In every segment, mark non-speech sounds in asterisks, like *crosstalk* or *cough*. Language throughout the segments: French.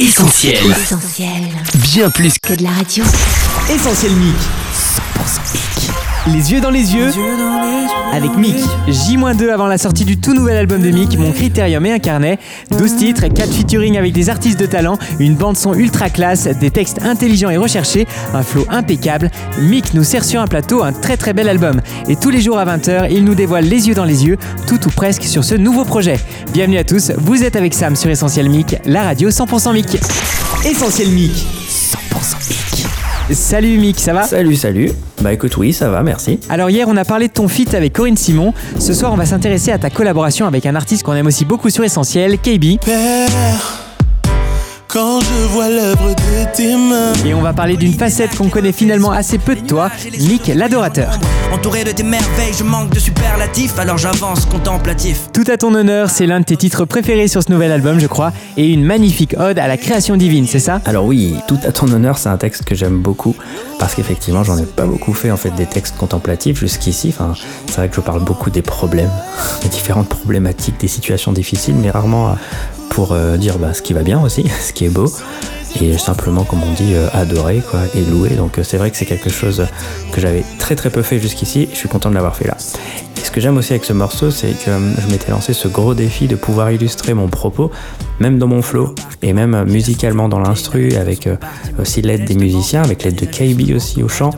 Essentiel. Essentiel. Bien plus que de la radio. Essentiel Mic. 100% hic. Les yeux dans les yeux. Avec Mick. J-2 avant la sortie du tout nouvel album de Mick, Mon Critérium et un carnet. 12 titres, 4 featuring avec des artistes de talent, une bande son ultra classe, des textes intelligents et recherchés, un flow impeccable. Mick nous sert sur un plateau un très très bel album. Et tous les jours à 20h, il nous dévoile les yeux dans les yeux, tout ou presque sur ce nouveau projet. Bienvenue à tous, vous êtes avec Sam sur Essentiel Mick, la radio 100% Mick. Essentiel Mick. 100% hic. Salut Mick, ça va Salut, salut. Bah écoute, oui, ça va, merci. Alors hier on a parlé de ton feat avec Corinne Simon. Ce soir on va s'intéresser à ta collaboration avec un artiste qu'on aime aussi beaucoup sur Essentiel, KB. Père, quand je vois l'œuvre de tes mains. Et on va parler d'une facette qu'on connaît finalement assez peu de toi, Mick l'adorateur. Entouré de tes merveilles, je manque de superlatifs, alors j'avance contemplatif. Tout à ton honneur, c'est l'un de tes titres préférés sur ce nouvel album je crois, et une magnifique ode à la création divine, c'est ça? Alors oui, tout à ton honneur, c'est un texte que j'aime beaucoup parce qu'effectivement, j'en ai pas beaucoup fait en fait des textes contemplatifs jusqu'ici. Enfin, c'est vrai que je parle beaucoup des problèmes, *laughs* des différentes problématiques, des situations difficiles, mais rarement euh, pour euh, dire bah, ce qui va bien aussi, *laughs* ce qui est beau. Et simplement, comme on dit, euh, adorer quoi, et louer. Donc euh, c'est vrai que c'est quelque chose que j'avais très très peu fait jusqu'ici. Je suis content de l'avoir fait là. Ce que j'aime aussi avec ce morceau, c'est que euh, je m'étais lancé ce gros défi de pouvoir illustrer mon propos, même dans mon flow, et même euh, musicalement dans l'instru, avec euh, aussi l'aide des musiciens, avec l'aide de KB aussi au chant.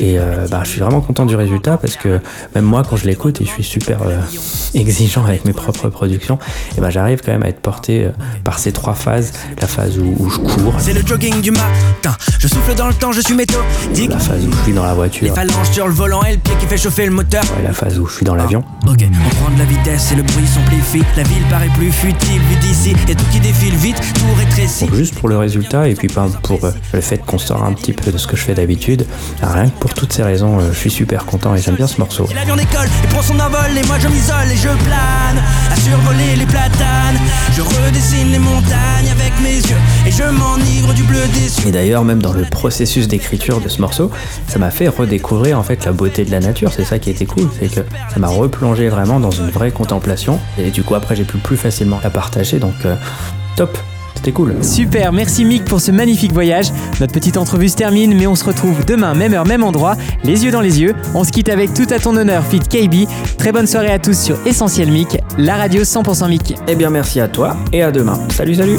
Et euh, bah, je suis vraiment content du résultat parce que même moi, quand je l'écoute, et je suis super euh, *laughs* exigeant avec mes propres productions, et ben j'arrive quand même à être porté euh, par ces trois phases. La phase où, où je cours, C'est le jogging du matin, je souffle dans le temps, je suis méthodique. la phase où je suis dans la Les voiture, phalanges sur le volant et le pied qui fait chauffer le moteur. et la phase où je suis dans l'avion. Ok, on prend de la vitesse et le bruit s'amplifie. La ville paraît plus futile vue d'ici. Et tout qui défile vite, tout rétrécit. Juste pour le résultat et puis ben, pour euh, le fait qu'on sort un petit peu de ce que je fais d'habitude, rien que pour toutes ces raisons, euh, je suis super content et j'aime bien ce morceau. Et l'avion décolle et prend son envol. Et moi je m'isole et je plane. À survoler les platanes. Je redessine les montagnes avec mes yeux. Et je m'enivre du. Et d'ailleurs, même dans le processus d'écriture de ce morceau, ça m'a fait redécouvrir en fait la beauté de la nature. C'est ça qui était cool, c'est que ça m'a replongé vraiment dans une vraie contemplation. Et du coup, après, j'ai pu plus facilement la partager. Donc, euh, top, c'était cool. Super, merci Mick pour ce magnifique voyage. Notre petite entrevue se termine, mais on se retrouve demain, même heure, même endroit, les yeux dans les yeux. On se quitte avec tout à ton honneur, fit KB. Très bonne soirée à tous sur Essentiel Mick, la radio 100% Mick. Eh bien, merci à toi et à demain. Salut, salut.